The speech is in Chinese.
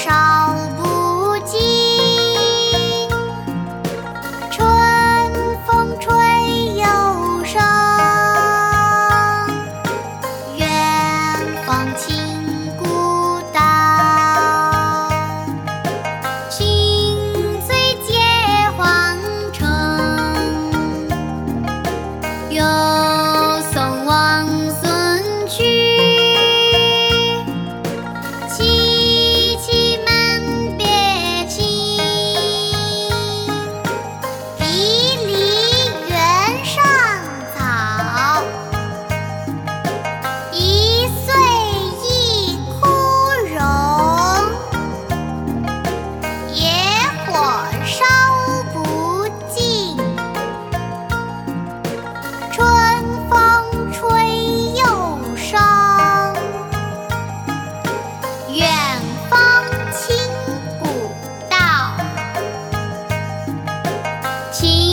烧不尽。春风吹又生远芳侵 sim